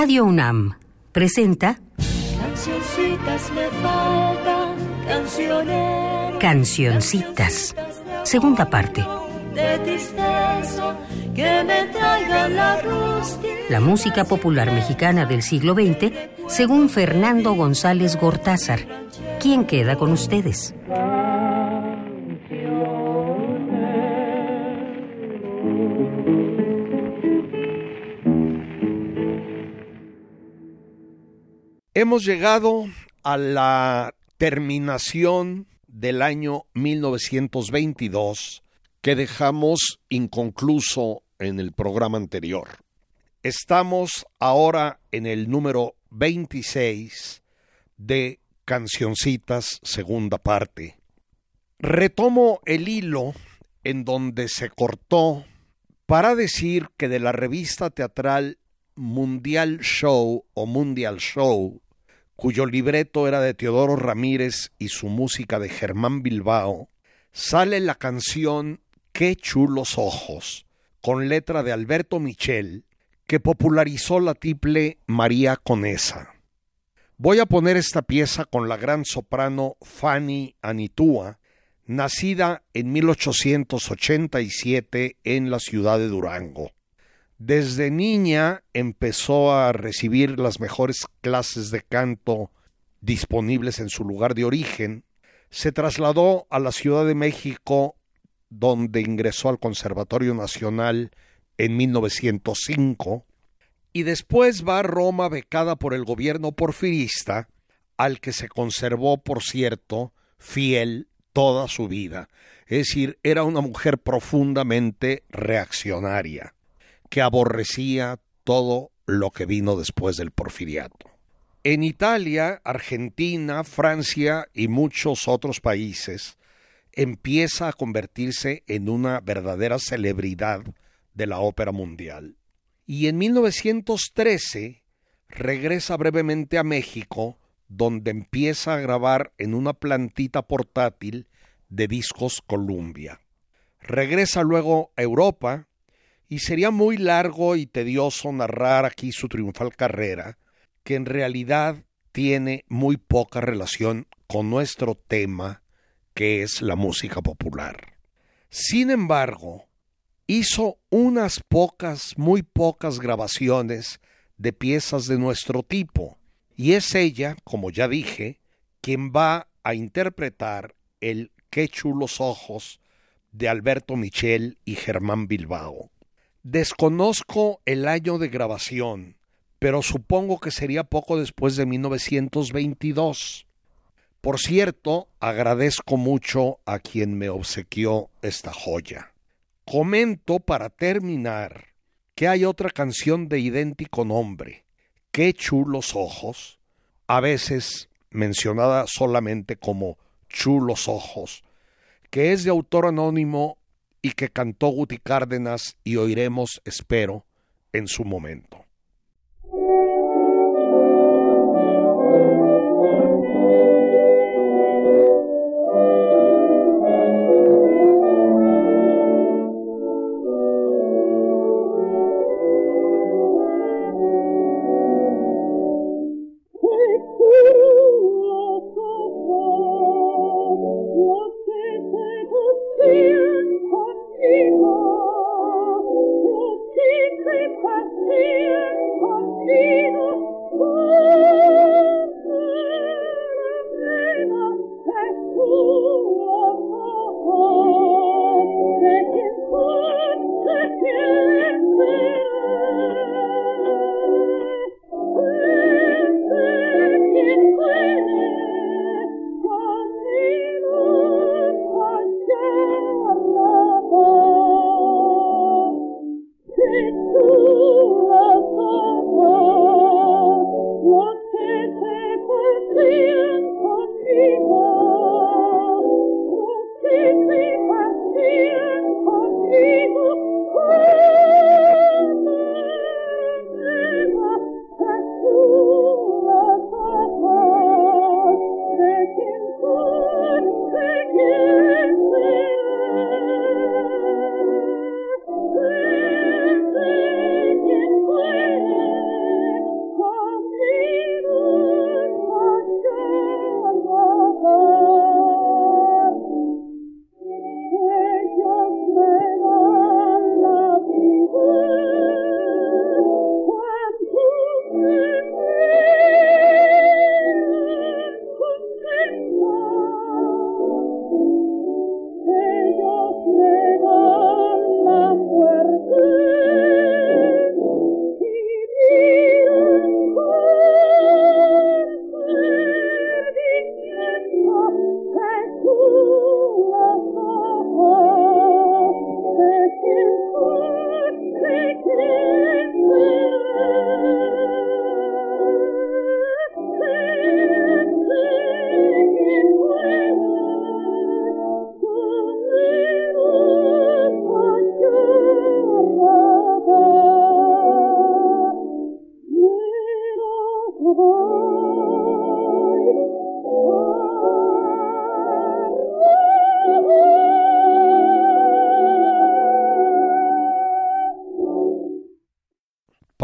Radio UNAM presenta Cancioncitas me faltan, cancioneros. Cancioncitas, segunda parte. De tristeza que me traigan la. La música popular mexicana del siglo XX, según Fernando González Gortázar. ¿Quién queda con ustedes? Hemos llegado a la terminación del año 1922 que dejamos inconcluso en el programa anterior. Estamos ahora en el número 26 de Cancioncitas, segunda parte. Retomo el hilo en donde se cortó para decir que de la revista teatral Mundial Show o Mundial Show cuyo libreto era de Teodoro Ramírez y su música de Germán Bilbao, sale la canción Qué chulos ojos, con letra de Alberto Michel, que popularizó la tiple María Conesa. Voy a poner esta pieza con la gran soprano Fanny Anitúa, nacida en 1887 en la ciudad de Durango. Desde niña empezó a recibir las mejores clases de canto disponibles en su lugar de origen. Se trasladó a la Ciudad de México, donde ingresó al Conservatorio Nacional en 1905, y después va a Roma becada por el gobierno porfirista, al que se conservó, por cierto, fiel toda su vida. Es decir, era una mujer profundamente reaccionaria que aborrecía todo lo que vino después del porfiriato. En Italia, Argentina, Francia y muchos otros países empieza a convertirse en una verdadera celebridad de la ópera mundial. Y en 1913 regresa brevemente a México, donde empieza a grabar en una plantita portátil de discos Columbia. Regresa luego a Europa, y sería muy largo y tedioso narrar aquí su triunfal carrera, que en realidad tiene muy poca relación con nuestro tema, que es la música popular. Sin embargo, hizo unas pocas, muy pocas grabaciones de piezas de nuestro tipo, y es ella, como ya dije, quien va a interpretar el Qué chulos ojos de Alberto Michel y Germán Bilbao. Desconozco el año de grabación, pero supongo que sería poco después de 1922. Por cierto, agradezco mucho a quien me obsequió esta joya. Comento para terminar que hay otra canción de idéntico nombre, Qué chulos ojos, a veces mencionada solamente como Chulos ojos, que es de autor anónimo y que cantó Guti Cárdenas y oiremos, espero, en su momento.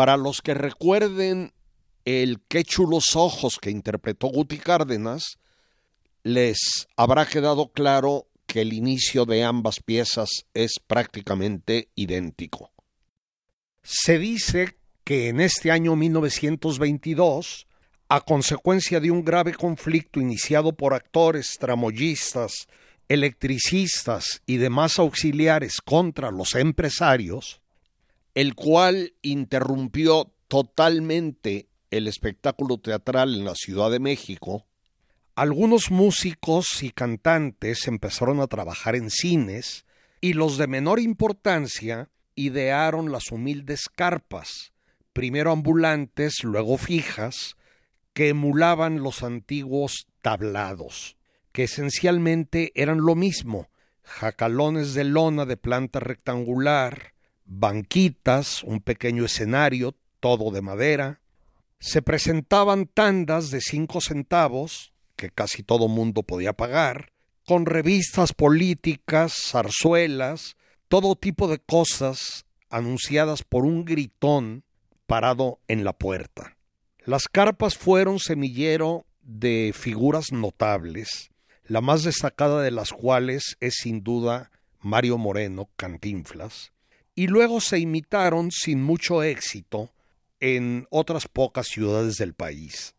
Para los que recuerden el Qué chulos ojos que interpretó Guti Cárdenas, les habrá quedado claro que el inicio de ambas piezas es prácticamente idéntico. Se dice que en este año 1922, a consecuencia de un grave conflicto iniciado por actores, tramoyistas, electricistas y demás auxiliares contra los empresarios, el cual interrumpió totalmente el espectáculo teatral en la Ciudad de México, algunos músicos y cantantes empezaron a trabajar en cines y los de menor importancia idearon las humildes carpas, primero ambulantes, luego fijas, que emulaban los antiguos tablados, que esencialmente eran lo mismo, jacalones de lona de planta rectangular, banquitas, un pequeño escenario, todo de madera. Se presentaban tandas de cinco centavos, que casi todo mundo podía pagar, con revistas políticas, zarzuelas, todo tipo de cosas anunciadas por un gritón parado en la puerta. Las carpas fueron semillero de figuras notables, la más destacada de las cuales es sin duda Mario Moreno Cantinflas, y luego se imitaron sin mucho éxito en otras pocas ciudades del país.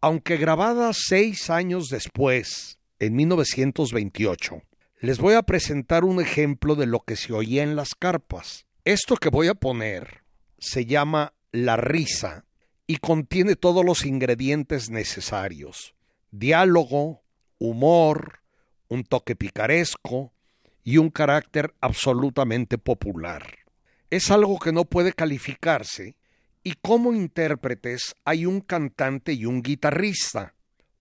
Aunque grabadas seis años después, en 1928, les voy a presentar un ejemplo de lo que se oía en las carpas. Esto que voy a poner se llama La risa y contiene todos los ingredientes necesarios. Diálogo, humor, un toque picaresco y un carácter absolutamente popular es algo que no puede calificarse y como intérpretes hay un cantante y un guitarrista,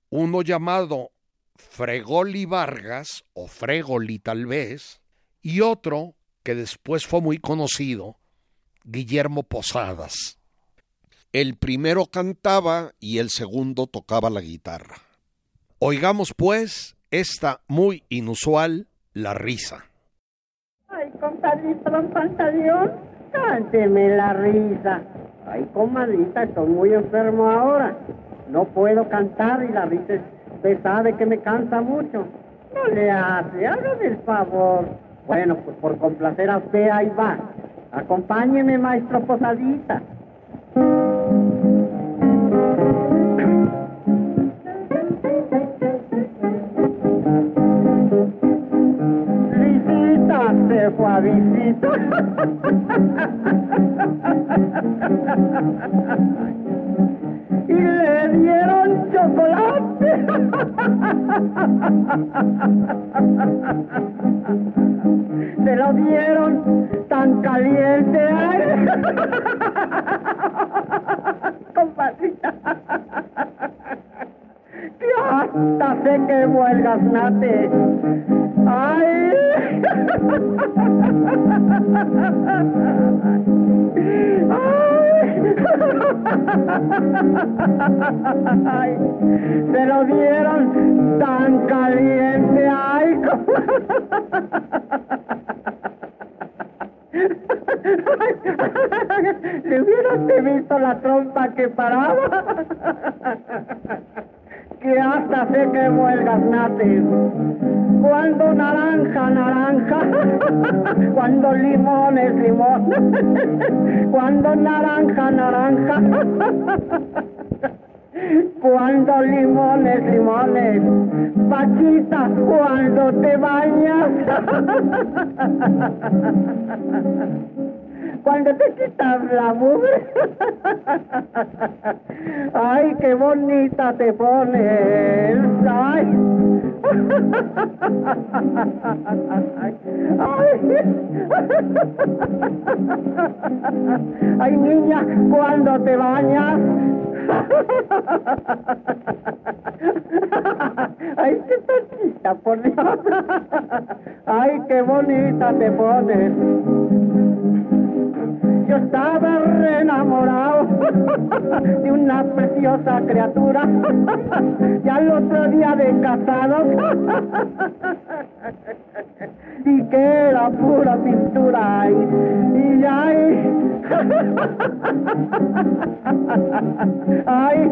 uno llamado Fregoli Vargas o Fregoli tal vez, y otro que después fue muy conocido, Guillermo Posadas. El primero cantaba y el segundo tocaba la guitarra. Oigamos pues esta muy inusual La risa compadrito don cánteme la risa. Ay, comadrita, estoy muy enfermo ahora. No puedo cantar y la risa usted sabe que me cansa mucho. No le hace, hágame el favor. Bueno, pues por complacer a usted, ahí va. Acompáñeme, maestro Posadita. Suavecito. y le dieron chocolate. Se lo dieron tan caliente. Ay. Compadrita. Que hasta sé que huelgas nate. Ay. Se lo dieron tan caliente, ay, Le hubieras visto la trompa que paraba hasta sé que huelgas nates. Cuando naranja, naranja, cuando limón es limón, cuando naranja, naranja, cuando limones, limones, Paquita, cuando te bañas cuando te quitas la mugre. Ay, qué bonita te pones. Ay. Ay. niña, cuando te bañas. Ay, qué tachita, por Dios. Ay, qué bonita te pones yo estaba re enamorado de una preciosa criatura. ya el otro día de casados y que era pura pintura y, y ay, ay,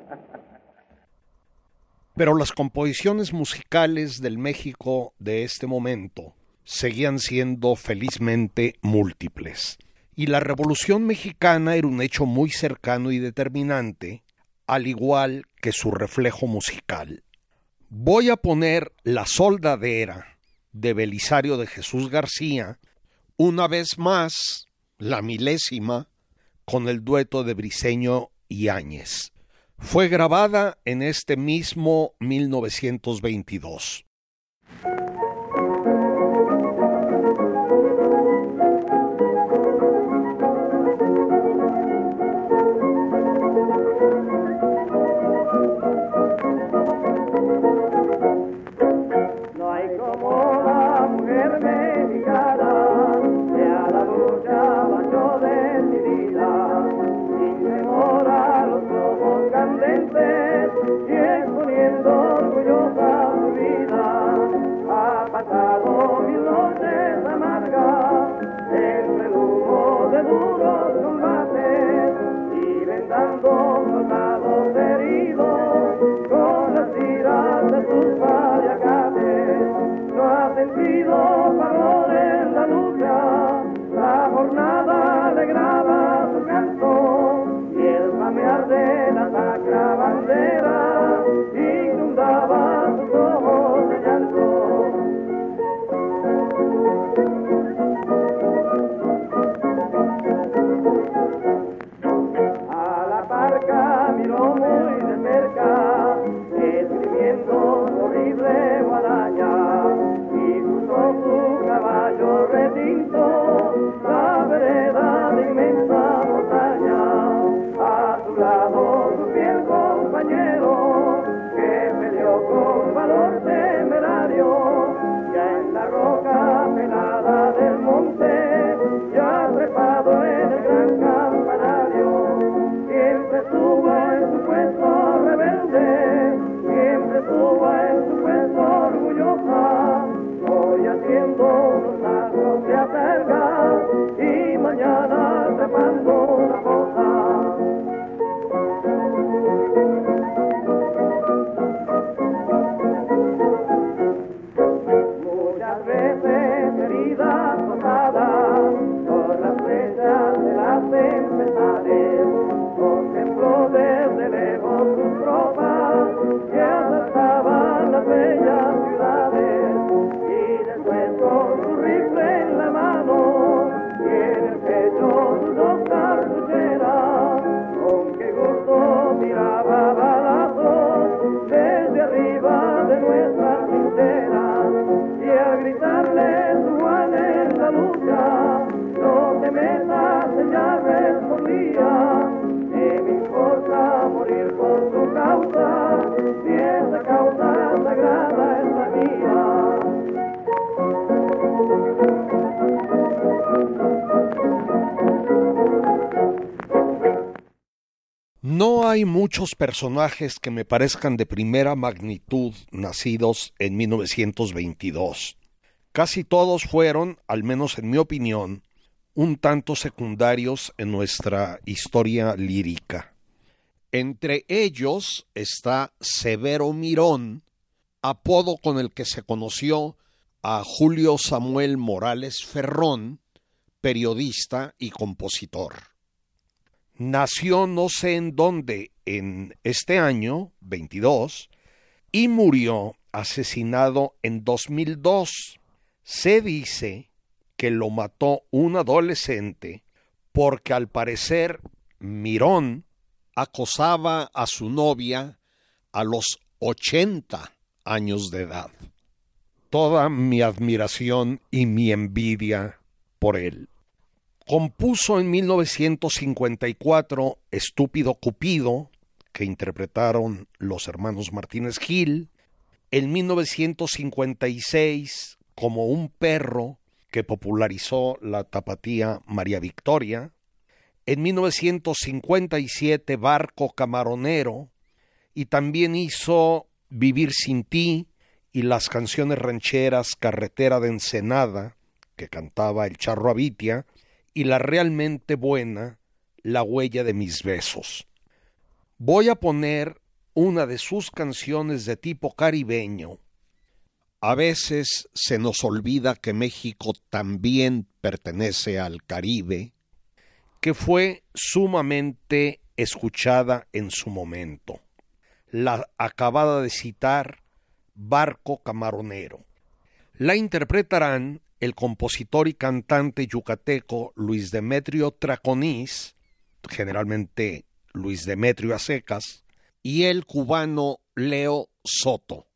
Pero las composiciones musicales del México de este momento seguían siendo felizmente múltiples. Y la Revolución mexicana era un hecho muy cercano y determinante, al igual que su reflejo musical. Voy a poner La Soldadera de Belisario de Jesús García, una vez más, la milésima, con el dueto de Briseño y Áñez. Fue grabada en este mismo 1922. Hay muchos personajes que me parezcan de primera magnitud nacidos en 1922. Casi todos fueron, al menos en mi opinión, un tanto secundarios en nuestra historia lírica. Entre ellos está Severo Mirón, apodo con el que se conoció a Julio Samuel Morales Ferrón, periodista y compositor nació no sé en dónde en este año, 22, y murió asesinado en 2002. Se dice que lo mató un adolescente porque al parecer Mirón acosaba a su novia a los 80 años de edad. Toda mi admiración y mi envidia por él. Compuso en 1954 Estúpido Cupido, que interpretaron los hermanos Martínez Gil, en 1956 como un perro que popularizó la tapatía María Victoria, en 1957 Barco Camaronero, y también hizo Vivir sin ti y las canciones rancheras Carretera de Ensenada, que cantaba el Charro Abitia, y la realmente buena La huella de mis besos. Voy a poner una de sus canciones de tipo caribeño. A veces se nos olvida que México también pertenece al Caribe, que fue sumamente escuchada en su momento. La acabada de citar Barco Camaronero. La interpretarán el compositor y cantante yucateco Luis Demetrio Traconís, generalmente Luis Demetrio Acecas, y el cubano Leo Soto.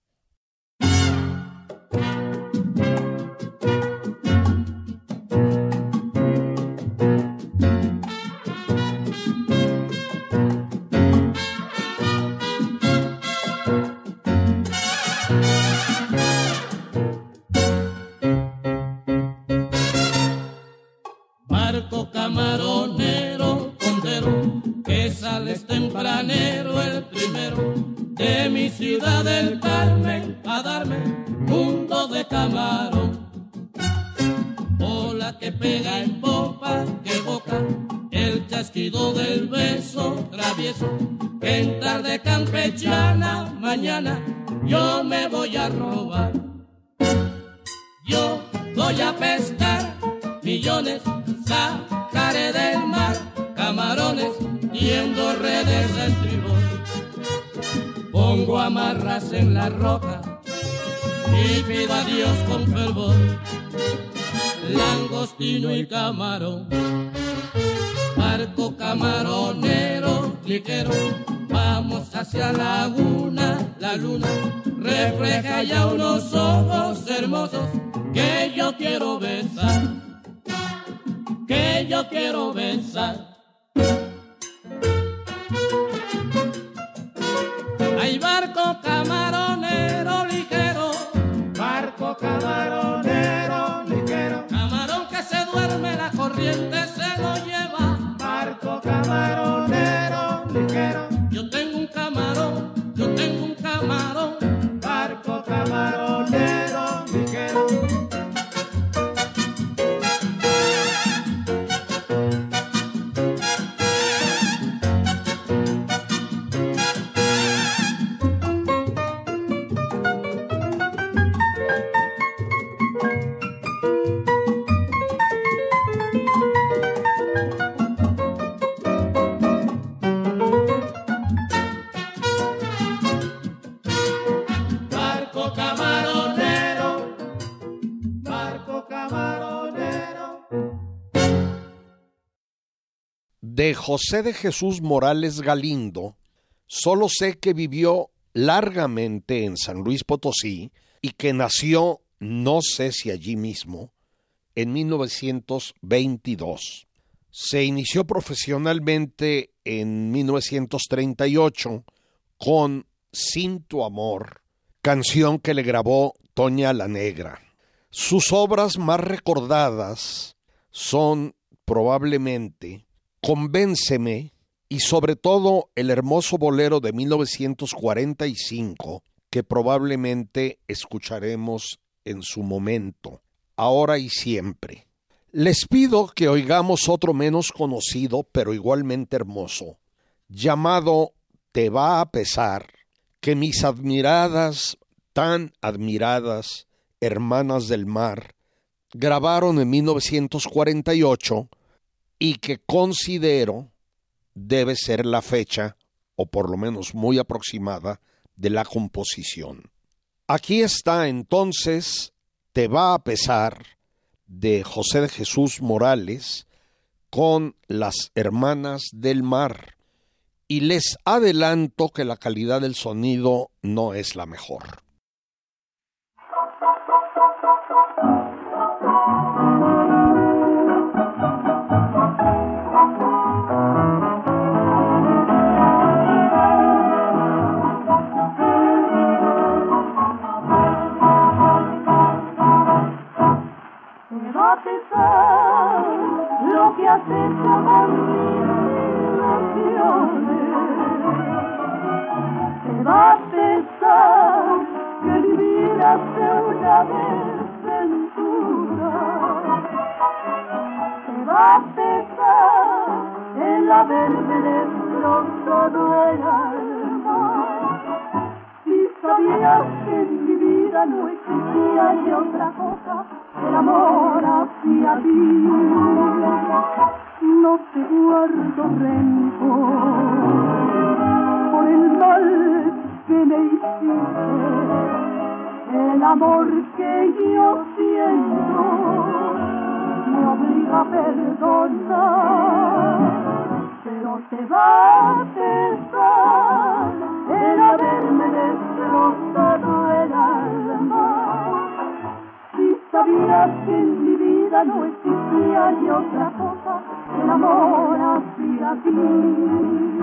En tarde campechana, mañana yo me voy a robar. Yo voy a pescar millones, sacaré del mar camarones yendo redes a estribor. Pongo amarras en la roca y pido a Dios con fervor. Langostino y camarón. De José de Jesús Morales Galindo, solo sé que vivió largamente en San Luis Potosí y que nació, no sé si allí mismo, en 1922. Se inició profesionalmente en 1938 con Sin tu amor, canción que le grabó Toña la Negra. Sus obras más recordadas son probablemente Convénceme y sobre todo el hermoso bolero de 1945 que probablemente escucharemos en su momento, ahora y siempre. Les pido que oigamos otro menos conocido, pero igualmente hermoso, llamado Te va a pesar, que mis admiradas, tan admiradas, hermanas del mar, grabaron en 1948 y que considero debe ser la fecha, o por lo menos muy aproximada, de la composición. Aquí está entonces Te va a pesar de José de Jesús Morales con las hermanas del mar. Y les adelanto que la calidad del sonido no es la mejor. Que has hecho con mis ilusiones. Te va a pesar que vivir hace una desventura. Te va a pesar el haberme destrozado el alma. Si sabías que en mi vida no existía ni otra cosa el amor hacia ti. No te guardo rencor por el mal que me hiciste, el amor que yo siento me obliga a perdonar, pero te va a pesar el haberme destrozado el alma sabías que en mi vida no existía ni otra cosa que el amor hacia ti.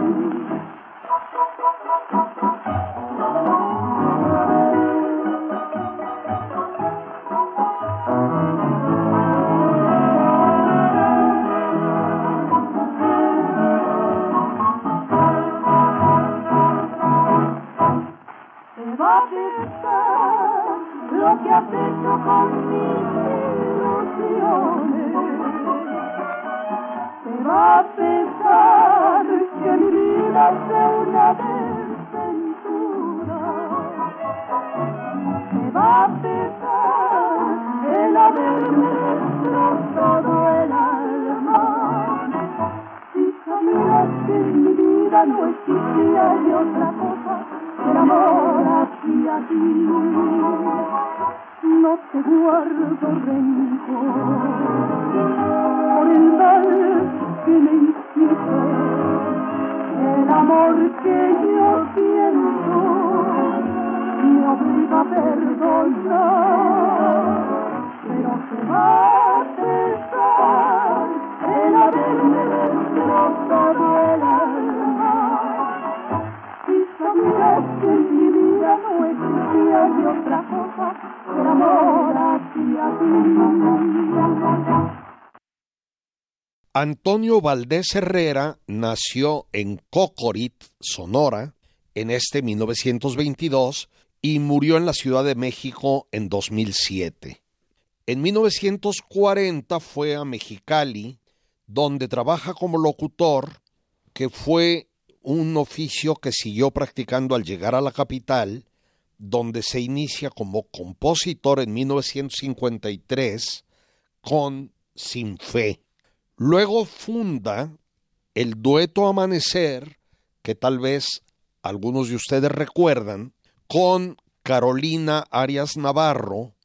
Antonio Valdés Herrera nació en Cocorit, Sonora, en este 1922 y murió en la Ciudad de México en 2007. En 1940 fue a Mexicali, donde trabaja como locutor, que fue un oficio que siguió practicando al llegar a la capital donde se inicia como compositor en 1953 con Sin Fe. Luego funda el dueto Amanecer, que tal vez algunos de ustedes recuerdan, con Carolina Arias Navarro,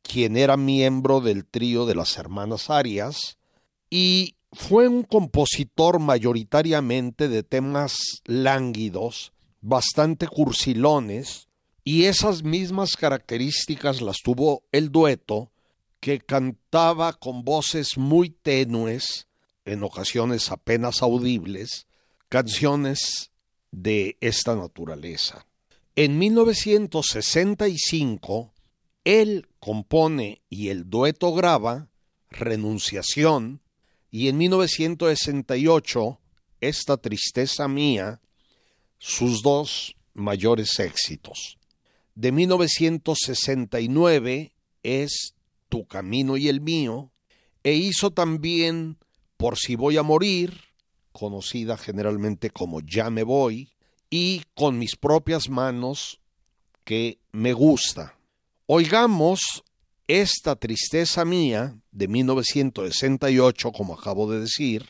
quien era miembro del trío de las hermanas Arias, y fue un compositor mayoritariamente de temas lánguidos, bastante cursilones, y esas mismas características las tuvo el dueto, que cantaba con voces muy tenues, en ocasiones apenas audibles, canciones de esta naturaleza. En 1965, él compone y el dueto graba Renunciación, y en 1968, Esta tristeza mía, sus dos mayores éxitos de 1969 es Tu camino y el mío, e hizo también Por si voy a morir, conocida generalmente como Ya me voy, y Con mis propias manos, que me gusta. Oigamos esta tristeza mía de 1968, como acabo de decir,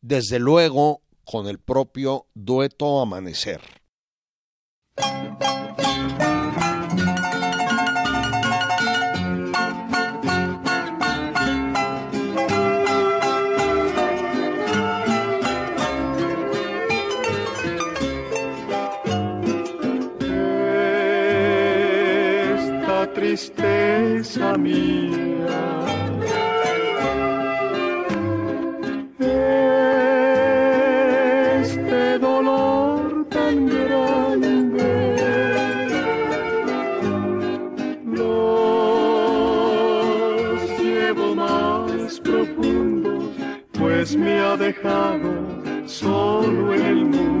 desde luego con el propio dueto Amanecer. Tristeza mía. Este dolor tan grande los llevo más profundos, pues me ha dejado solo el mundo.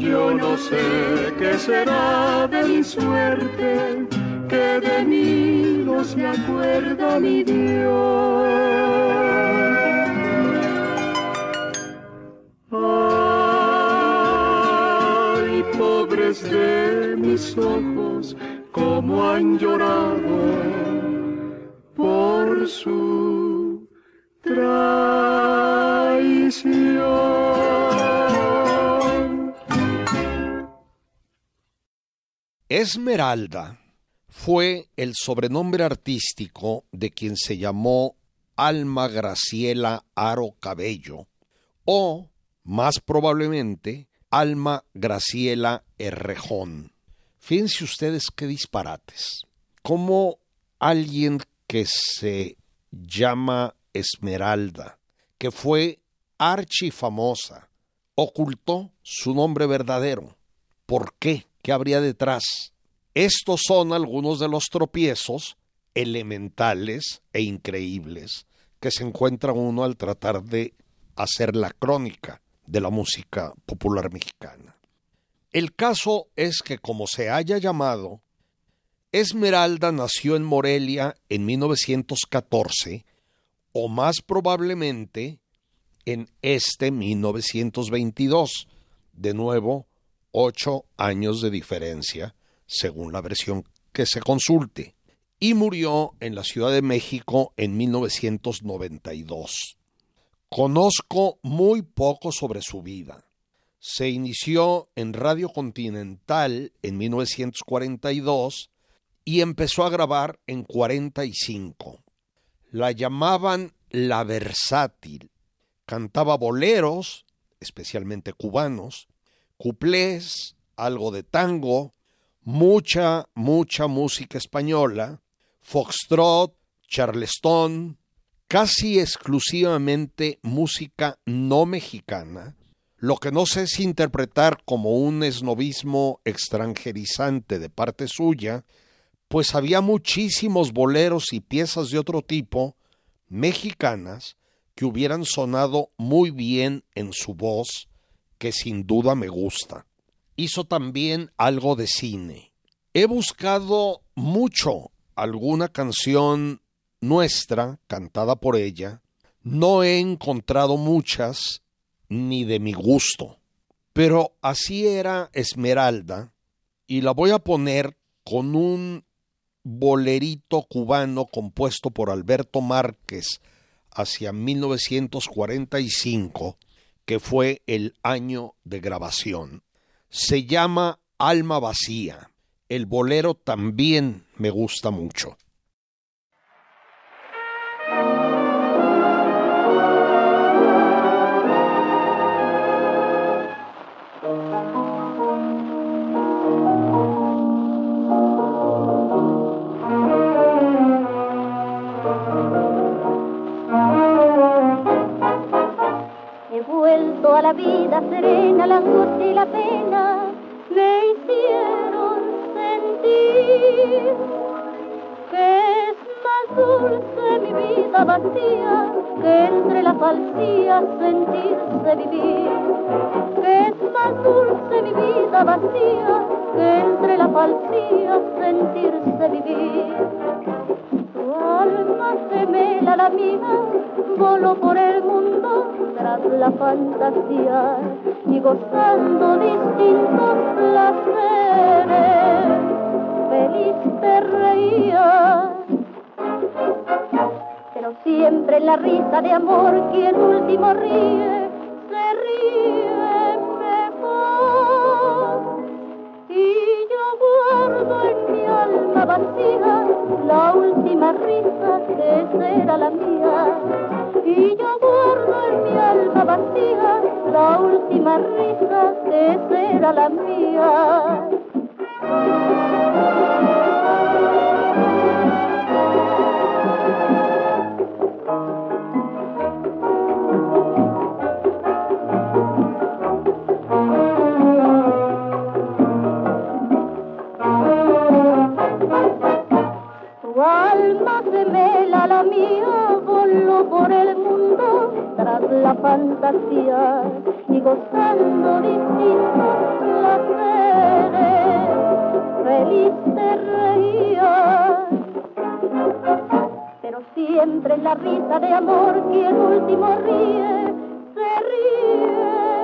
Yo no sé qué será de mi suerte, que de mí no se acuerda mi Dios. Ay, pobres de mis ojos, como han llorado por su Esmeralda fue el sobrenombre artístico de quien se llamó Alma Graciela Aro Cabello o, más probablemente, Alma Graciela Herrejón. Fíjense ustedes qué disparates. Como alguien que se llama Esmeralda, que fue archifamosa, ocultó su nombre verdadero. ¿Por qué? ¿Qué habría detrás? Estos son algunos de los tropiezos elementales e increíbles que se encuentra uno al tratar de hacer la crónica de la música popular mexicana. El caso es que, como se haya llamado, Esmeralda nació en Morelia en 1914 o más probablemente en este 1922. De nuevo, ocho años de diferencia, según la versión que se consulte, y murió en la Ciudad de México en 1992. Conozco muy poco sobre su vida. Se inició en Radio Continental en 1942 y empezó a grabar en 45. La llamaban la versátil. Cantaba boleros, especialmente cubanos, cuplés, algo de tango, mucha, mucha música española, foxtrot, charleston, casi exclusivamente música no mexicana, lo que no sé si interpretar como un esnovismo extranjerizante de parte suya, pues había muchísimos boleros y piezas de otro tipo, mexicanas, que hubieran sonado muy bien en su voz, que sin duda me gusta. Hizo también algo de cine. He buscado mucho alguna canción nuestra, cantada por ella. No he encontrado muchas, ni de mi gusto. Pero así era Esmeralda, y la voy a poner con un bolerito cubano compuesto por Alberto Márquez hacia 1945, que fue el año de grabación. Se llama Alma Vacía. El bolero también me gusta mucho. La vida serena, la angustia y la pena me hicieron sentir que es más dulce mi vida vacía que entre la falsía sentirse vivir. Que es más dulce mi vida vacía que entre la falsía sentirse vivir. Gemela la mía voló por el mundo tras la fantasía y gozando distintos placeres, feliz te reía. Pero siempre en la risa de amor quien último ríe, se ríe mejor. Y yo guardo en mi alma vacía la última risa que será la mía. Y yo guardo en mi alma vacía la última risa que será la mía. La fantasía y gozando distintos placeres, feliz te reía. Pero siempre la risa de amor quien último ríe, se ríe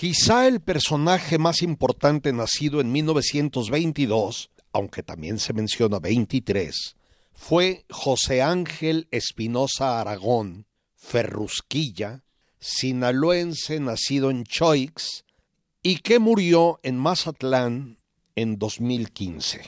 Quizá el personaje más importante nacido en 1922, aunque también se menciona 23, fue José Ángel Espinosa Aragón, Ferrusquilla, sinaloense nacido en Choix y que murió en Mazatlán en 2015.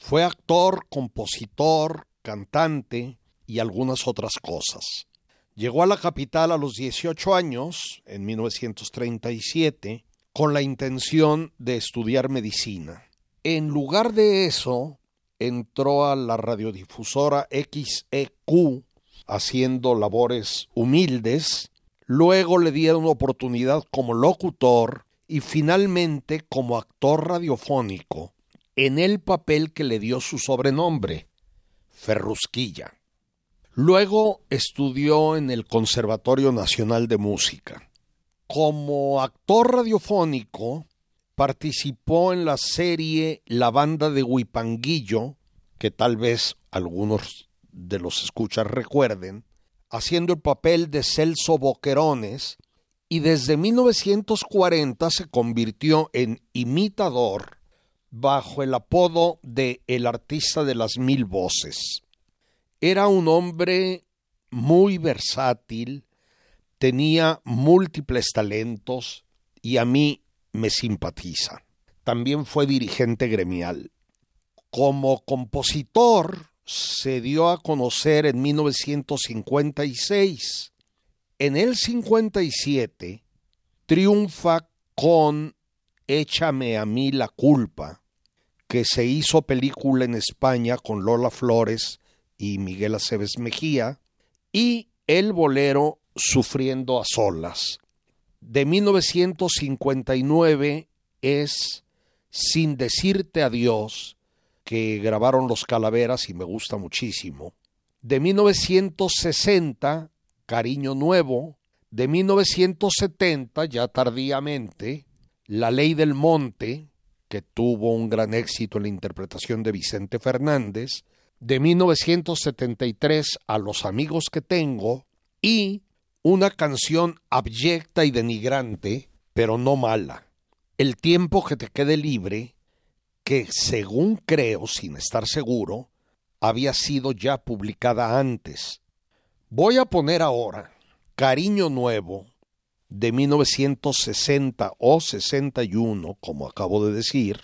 Fue actor, compositor, cantante y algunas otras cosas. Llegó a la capital a los 18 años, en 1937, con la intención de estudiar medicina. En lugar de eso, entró a la radiodifusora XEQ haciendo labores humildes Luego le dieron oportunidad como locutor y finalmente como actor radiofónico en el papel que le dio su sobrenombre, Ferrusquilla. Luego estudió en el Conservatorio Nacional de Música. Como actor radiofónico, participó en la serie La Banda de Huipanguillo, que tal vez algunos de los escuchas recuerden, haciendo el papel de Celso Boquerones y desde 1940 se convirtió en imitador bajo el apodo de El artista de las mil voces. Era un hombre muy versátil, tenía múltiples talentos y a mí me simpatiza. También fue dirigente gremial. Como compositor, se dio a conocer en 1956. En el 57 triunfa con Échame a mí la culpa, que se hizo película en España con Lola Flores y Miguel Aceves Mejía, y El bolero Sufriendo a solas. De 1959 es Sin decirte adiós, que grabaron los Calaveras y me gusta muchísimo. De 1960, Cariño Nuevo. De 1970, ya tardíamente, La Ley del Monte, que tuvo un gran éxito en la interpretación de Vicente Fernández. De 1973, A los amigos que tengo. Y una canción abyecta y denigrante, pero no mala. El tiempo que te quede libre, que según creo, sin estar seguro, había sido ya publicada antes. Voy a poner ahora Cariño Nuevo de 1960 o 61, como acabo de decir,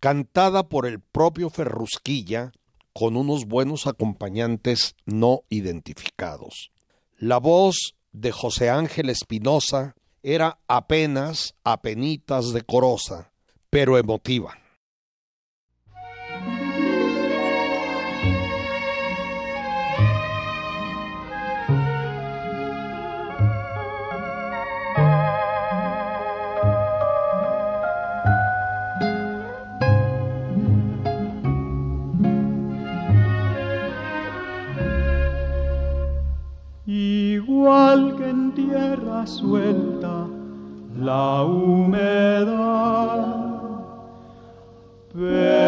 cantada por el propio Ferrusquilla con unos buenos acompañantes no identificados. La voz de José Ángel Espinosa era apenas apenitas decorosa, pero emotiva. Igual que en tierra suelta la humedad penetra.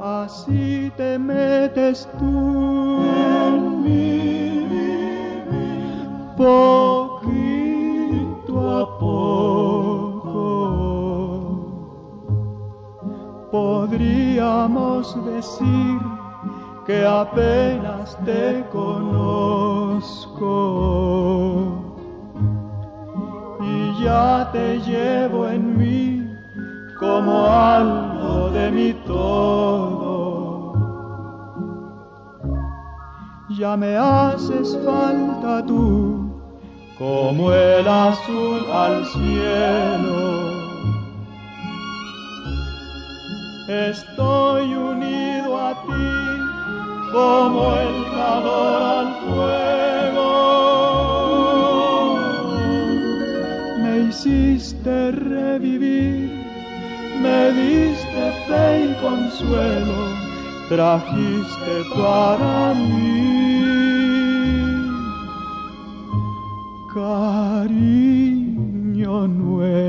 Así te metes tú en mi poquito Podríamos decir que apenas te conozco y ya te llevo en mí como algo de mi todo. Ya me haces falta tú como el azul al cielo. Estoy unido a ti como el calor al fuego. Me hiciste revivir, me diste fe y consuelo, trajiste para mí. Cariño nuevo.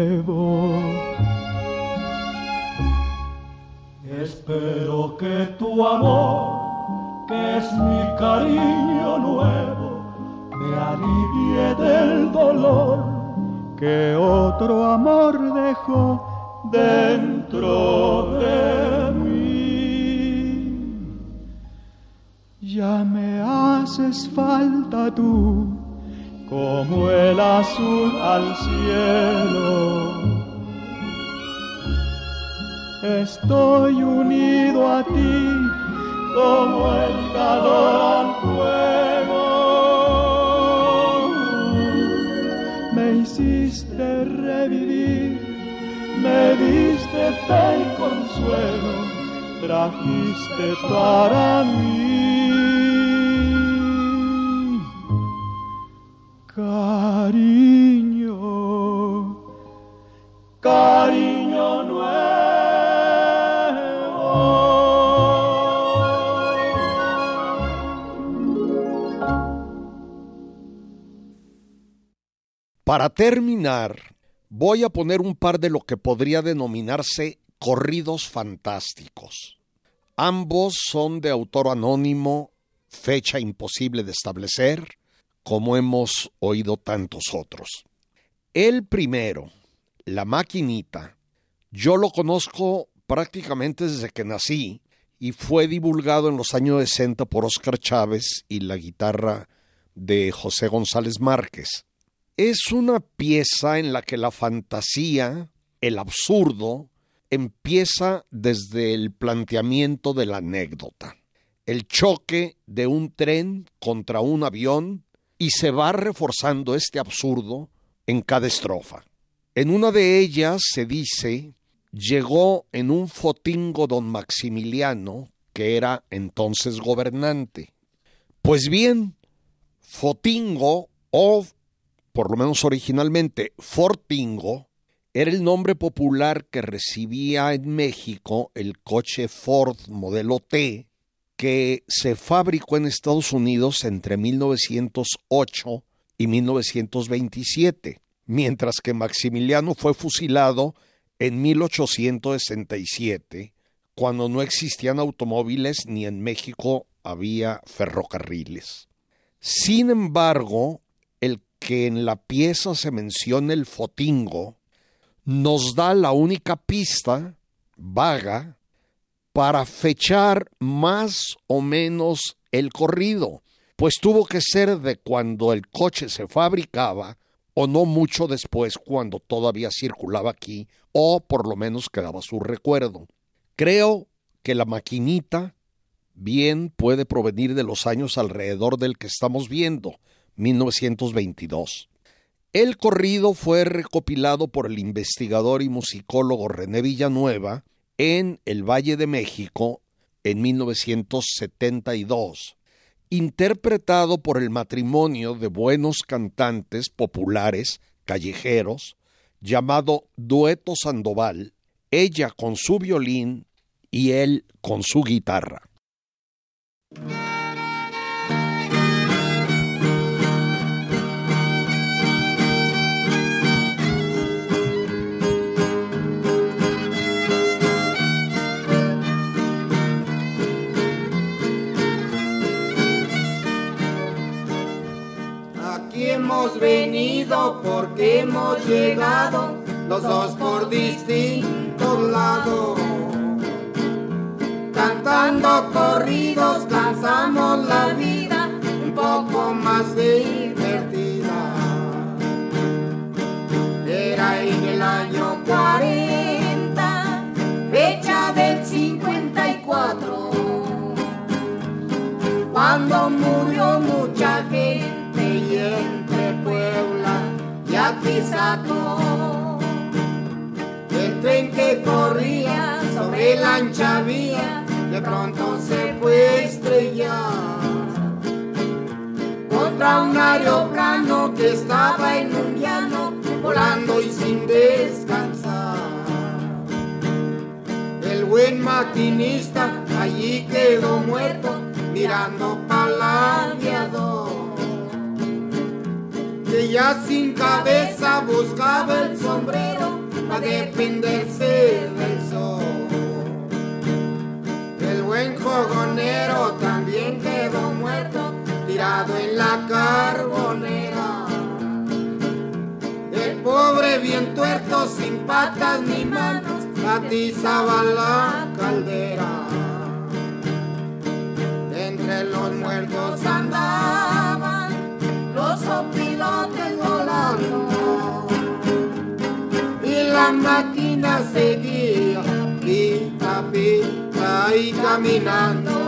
Espero que tu amor, que es mi cariño nuevo, me alivie del dolor que otro amor dejó dentro de mí. Ya me haces falta tú, como el azul al cielo. Estoy unido a ti como el calor al fuego. Me hiciste revivir, me diste fe y consuelo, trajiste para mí. Para terminar, voy a poner un par de lo que podría denominarse corridos fantásticos. Ambos son de autor anónimo, fecha imposible de establecer, como hemos oído tantos otros. El primero, La Maquinita, yo lo conozco prácticamente desde que nací y fue divulgado en los años 60 por Óscar Chávez y la guitarra de José González Márquez. Es una pieza en la que la fantasía, el absurdo, empieza desde el planteamiento de la anécdota, el choque de un tren contra un avión y se va reforzando este absurdo en cada estrofa. En una de ellas se dice, llegó en un fotingo don Maximiliano, que era entonces gobernante. Pues bien, fotingo o por lo menos originalmente Fortingo, Era el nombre popular que recibía en México el coche Ford modelo T que se fabricó en Estados Unidos entre 1908 y 1927, mientras que Maximiliano fue fusilado en 1867, cuando no existían automóviles ni en México había ferrocarriles. Sin embargo, que en la pieza se mencione el fotingo nos da la única pista vaga para fechar más o menos el corrido, pues tuvo que ser de cuando el coche se fabricaba o no mucho después cuando todavía circulaba aquí o por lo menos quedaba su recuerdo. Creo que la maquinita bien puede provenir de los años alrededor del que estamos viendo, 1922. El corrido fue recopilado por el investigador y musicólogo René Villanueva en el Valle de México en 1972, interpretado por el matrimonio de buenos cantantes populares callejeros llamado Dueto Sandoval, ella con su violín y él con su guitarra. Hemos venido porque hemos llegado, los dos por distintos lados. Cantando corridos cansamos la vida un poco más divertida. Era en el año 40, fecha del 54, cuando murió mucha gente El tren que corría sobre la ancha vía de pronto se fue estrellar contra un aeroplano que estaba en un llano volando y sin descansar. El buen maquinista allí quedó muerto mirando para el aviador que ya sin cabeza buscaba el sombrero para defenderse del sol. El buen jogonero también quedó muerto, tirado en la carbonera. El pobre bien tuerto, sin patas ni manos, atizaba la caldera. Entre los muertos andaban los opilotes volando y la máquina seguía pita pita y caminando.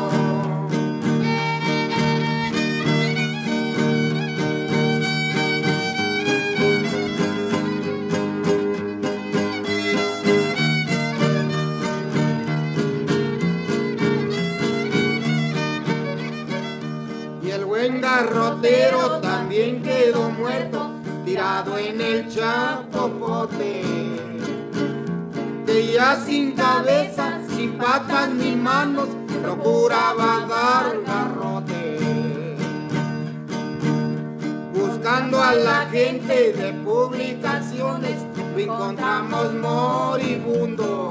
Garrotero también quedó muerto, tirado en el chapopote. Ya sin cabeza, sin patas ni manos, procuraba dar garrote. Buscando a la gente de publicaciones, lo encontramos moribundo.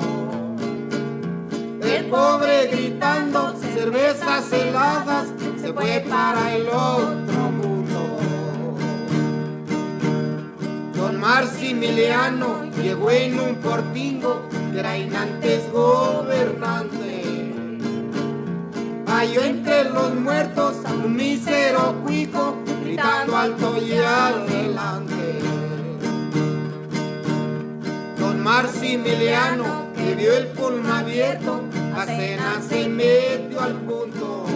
El pobre gritando cervezas heladas se fue para el otro Maximiliano llegó en un portingo que era inantes gobernante. Halló entre los muertos a un mísero cuico gritando alto y adelante. Don Maximiliano que vio el pulmón abierto, la cena se metió al punto.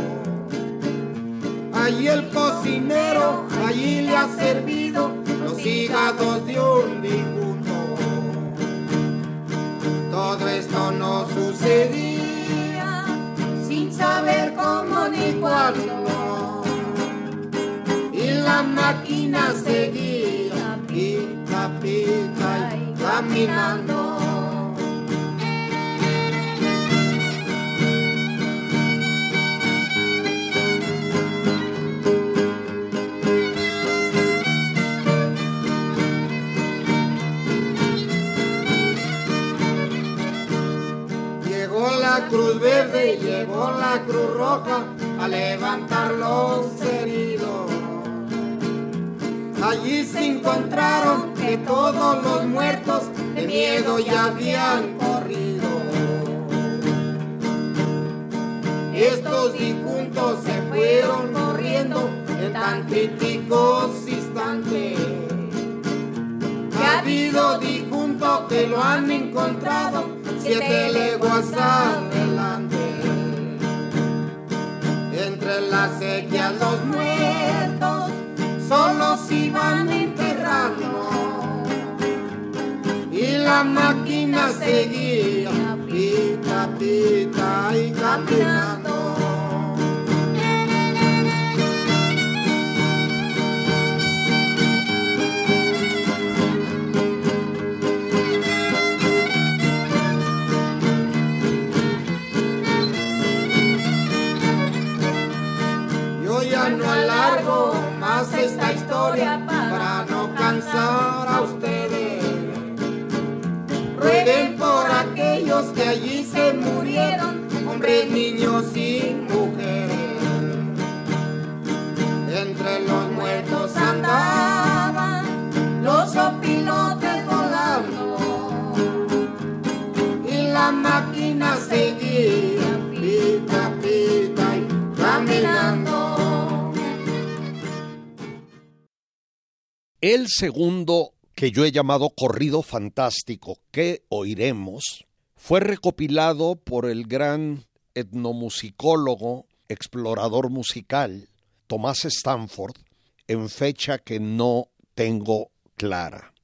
Allí el cocinero, allí le ha servido hígados de un difunto. Todo esto no sucedía sin saber cómo ni cuándo. Y la máquina seguía, pica, pica y caminando. Cruz Verde, llegó la Cruz Roja a levantar los heridos. Allí se encontraron que todos los muertos de miedo ya habían corrido. Estos difuntos se fueron corriendo en tan críticos instantes. Ha habido difuntos que lo han encontrado siete leguas adelante. Entre las sequías los muertos solos iban enterrando y la máquina seguía pita pita y caminando. Hombres, niños y mujeres. Entre los muertos andaban los opilotes volando y la máquina seguía pita pita y caminando. El segundo que yo he llamado corrido fantástico que oiremos fue recopilado por el gran etnomusicólogo, explorador musical Tomás Stanford en fecha que no tengo clara.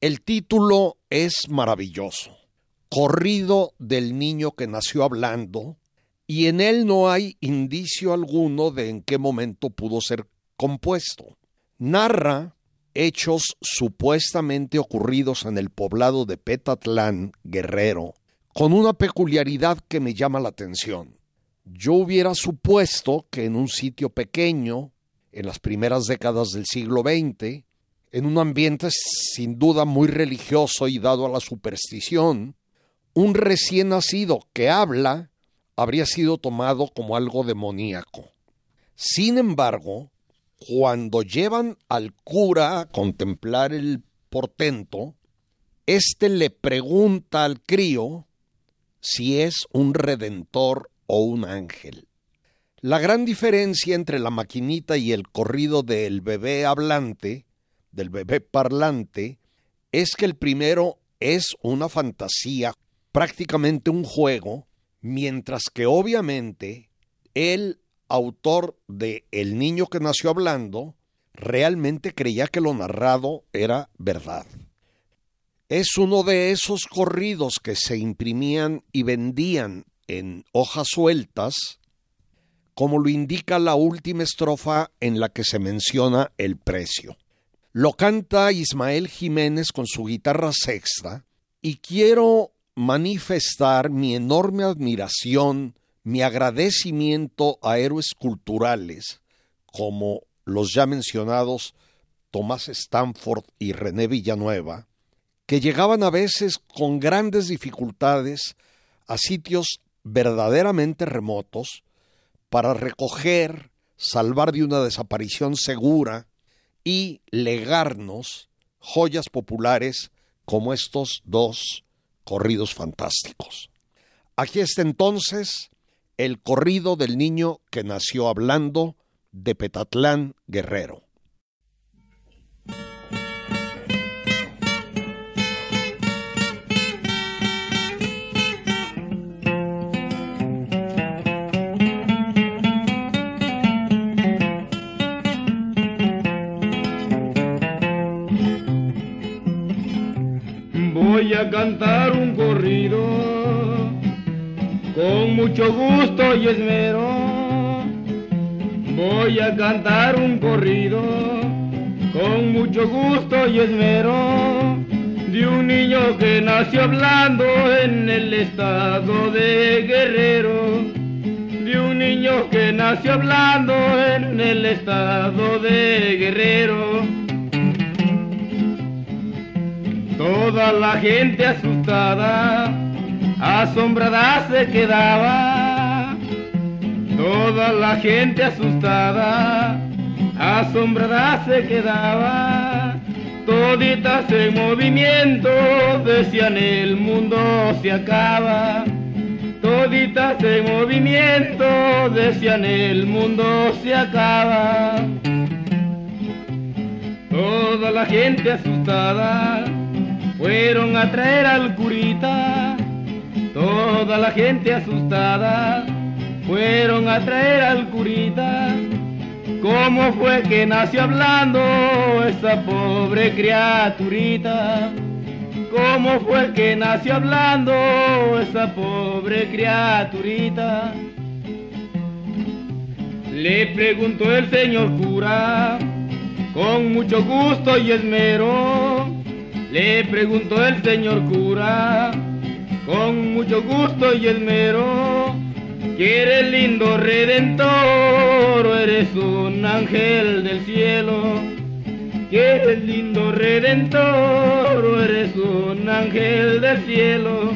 El título es maravilloso. Corrido del niño que nació hablando, y en él no hay indicio alguno de en qué momento pudo ser compuesto. Narra hechos supuestamente ocurridos en el poblado de Petatlán, Guerrero, con una peculiaridad que me llama la atención. Yo hubiera supuesto que en un sitio pequeño, en las primeras décadas del siglo XX, en un ambiente sin duda muy religioso y dado a la superstición, un recién nacido que habla habría sido tomado como algo demoníaco. Sin embargo, cuando llevan al cura a contemplar el portento, éste le pregunta al crío si es un redentor o un ángel. La gran diferencia entre la maquinita y el corrido del bebé hablante, del bebé parlante, es que el primero es una fantasía, prácticamente un juego, mientras que obviamente el autor de El niño que nació hablando realmente creía que lo narrado era verdad. Es uno de esos corridos que se imprimían y vendían en hojas sueltas, como lo indica la última estrofa en la que se menciona el precio. Lo canta Ismael Jiménez con su guitarra sexta y quiero manifestar mi enorme admiración, mi agradecimiento a héroes culturales como los ya mencionados Tomás Stanford y René Villanueva, que llegaban a veces con grandes dificultades a sitios verdaderamente remotos para recoger, salvar de una desaparición segura y legarnos joyas populares como estos dos corridos fantásticos. Aquí está entonces el corrido del niño que nació hablando de Petatlán Guerrero. Voy a cantar un corrido con mucho gusto y esmero. Voy a cantar un corrido con mucho gusto y esmero de un niño que nació hablando en el estado de Guerrero, de un niño que nació hablando en el estado de Guerrero. Toda la gente asustada, asombrada se quedaba. Toda la gente asustada, asombrada se quedaba toditas en movimiento, decían el mundo se acaba. Toditas en movimiento, decían el mundo se acaba. Toda la gente asustada fueron a traer al curita. Toda la gente asustada fueron a traer al curita ¿Cómo fue que nació hablando esa pobre criaturita? ¿Cómo fue que nació hablando esa pobre criaturita? Le preguntó el señor cura, con mucho gusto y esmero. Le preguntó el señor cura, con mucho gusto y esmero que eres lindo redentor o eres un ángel del cielo. Que eres lindo redentor o eres un ángel del cielo.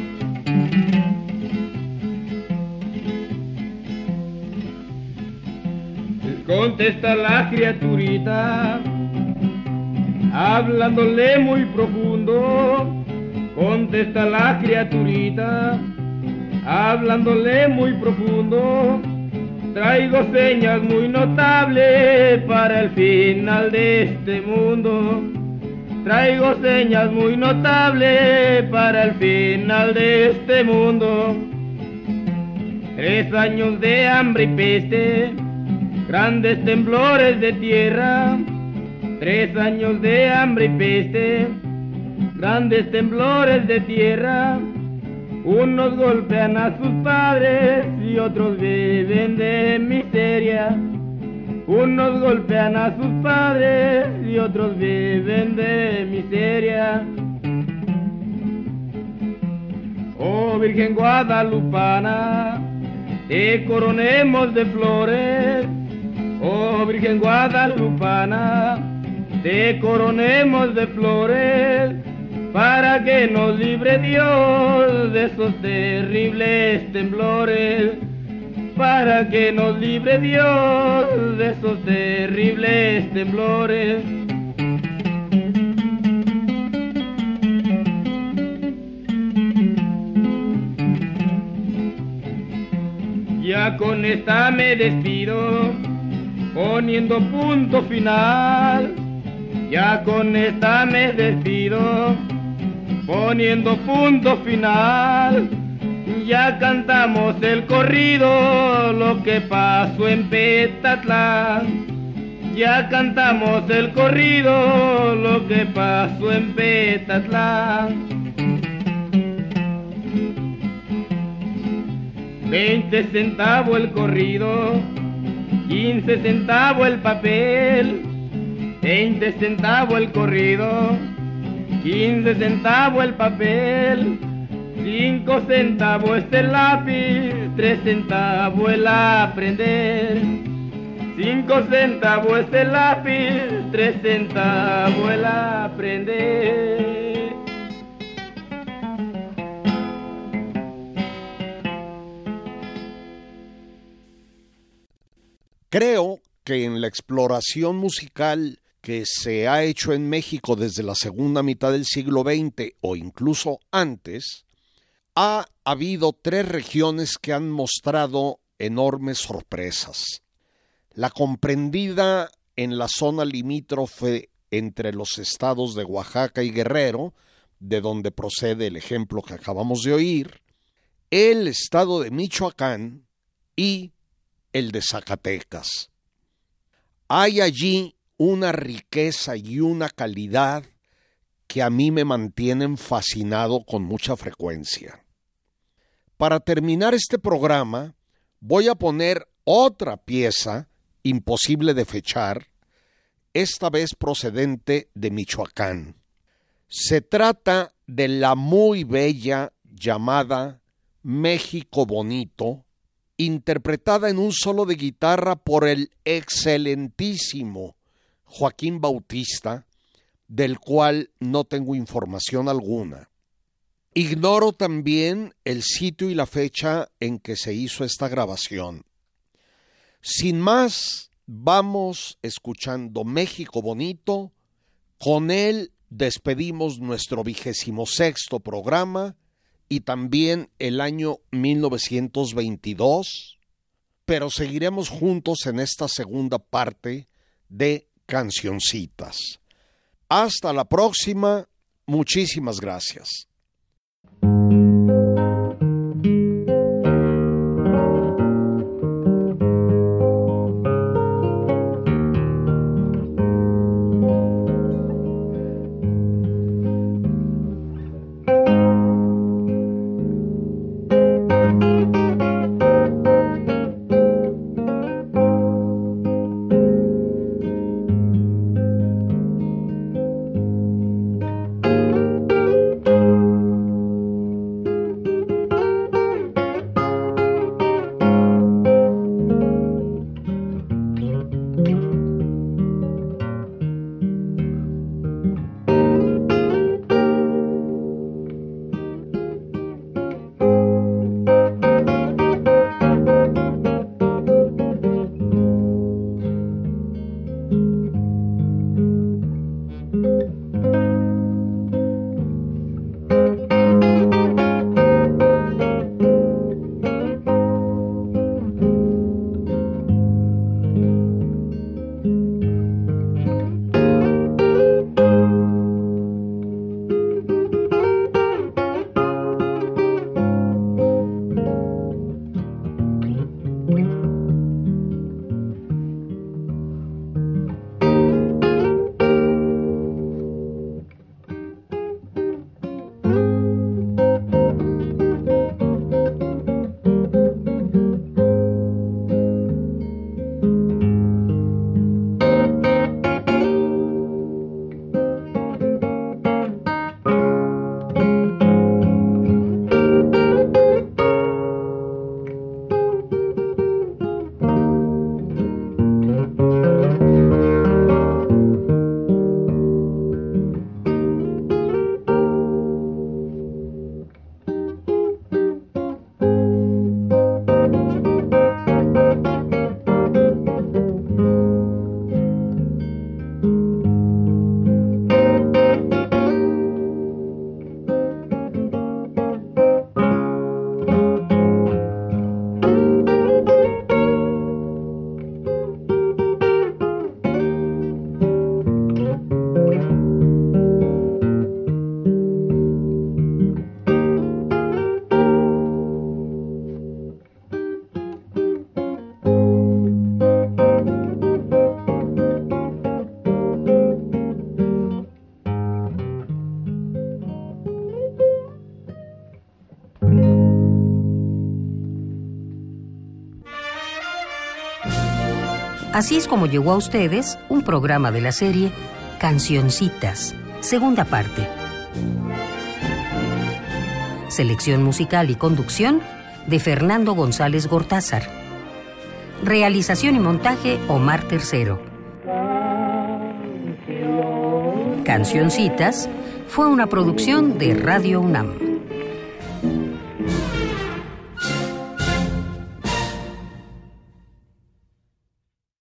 Contesta la criaturita, hablándole muy profundo. Contesta la criaturita hablándole muy profundo. Traigo señas muy notables para el final de este mundo. Traigo señas muy notables para el final de este mundo. Tres años de hambre y peste, grandes temblores de tierra. Tres años de hambre y peste, grandes temblores de tierra unos golpean a sus padres y otros viven de miseria. Unos golpean a sus padres y otros viven de miseria. Oh Virgen Guadalupana, te coronemos de flores. Oh Virgen Guadalupana, te coronemos de flores para que nos libre Dios de esos terribles temblores, para que nos libre Dios de esos terribles temblores. Ya con esta me despido, poniendo punto final. Ya con esta me despido poniendo punto final. Ya cantamos el corrido, lo que pasó en Petatlán. Ya cantamos el corrido, lo que pasó en Petatlán. Veinte centavos el corrido, quince centavos el papel, veinte centavos el corrido 15 centavos el papel, 5 centavos este lápiz, 3 centavos el aprender. 5 centavos este lápiz, 3 centavos el aprender. Creo que en la exploración musical que se ha hecho en México desde la segunda mitad del siglo XX o incluso antes, ha habido tres regiones que han mostrado enormes sorpresas. La comprendida en la zona limítrofe entre los estados de Oaxaca y Guerrero, de donde procede el ejemplo que acabamos de oír, el estado de Michoacán y el de Zacatecas. Hay allí una riqueza y una calidad que a mí me mantienen fascinado con mucha frecuencia. Para terminar este programa, voy a poner otra pieza imposible de fechar, esta vez procedente de Michoacán. Se trata de la muy bella llamada México Bonito, interpretada en un solo de guitarra por el excelentísimo Joaquín Bautista, del cual no tengo información alguna. Ignoro también el sitio y la fecha en que se hizo esta grabación. Sin más, vamos escuchando México Bonito. Con él despedimos nuestro vigésimo sexto programa y también el año 1922, pero seguiremos juntos en esta segunda parte de Cancioncitas. Hasta la próxima, muchísimas gracias. Así es como llegó a ustedes un programa de la serie Cancioncitas, segunda parte. Selección musical y conducción de Fernando González Gortázar. Realización y montaje Omar Tercero. Cancioncitas fue una producción de Radio UNAM.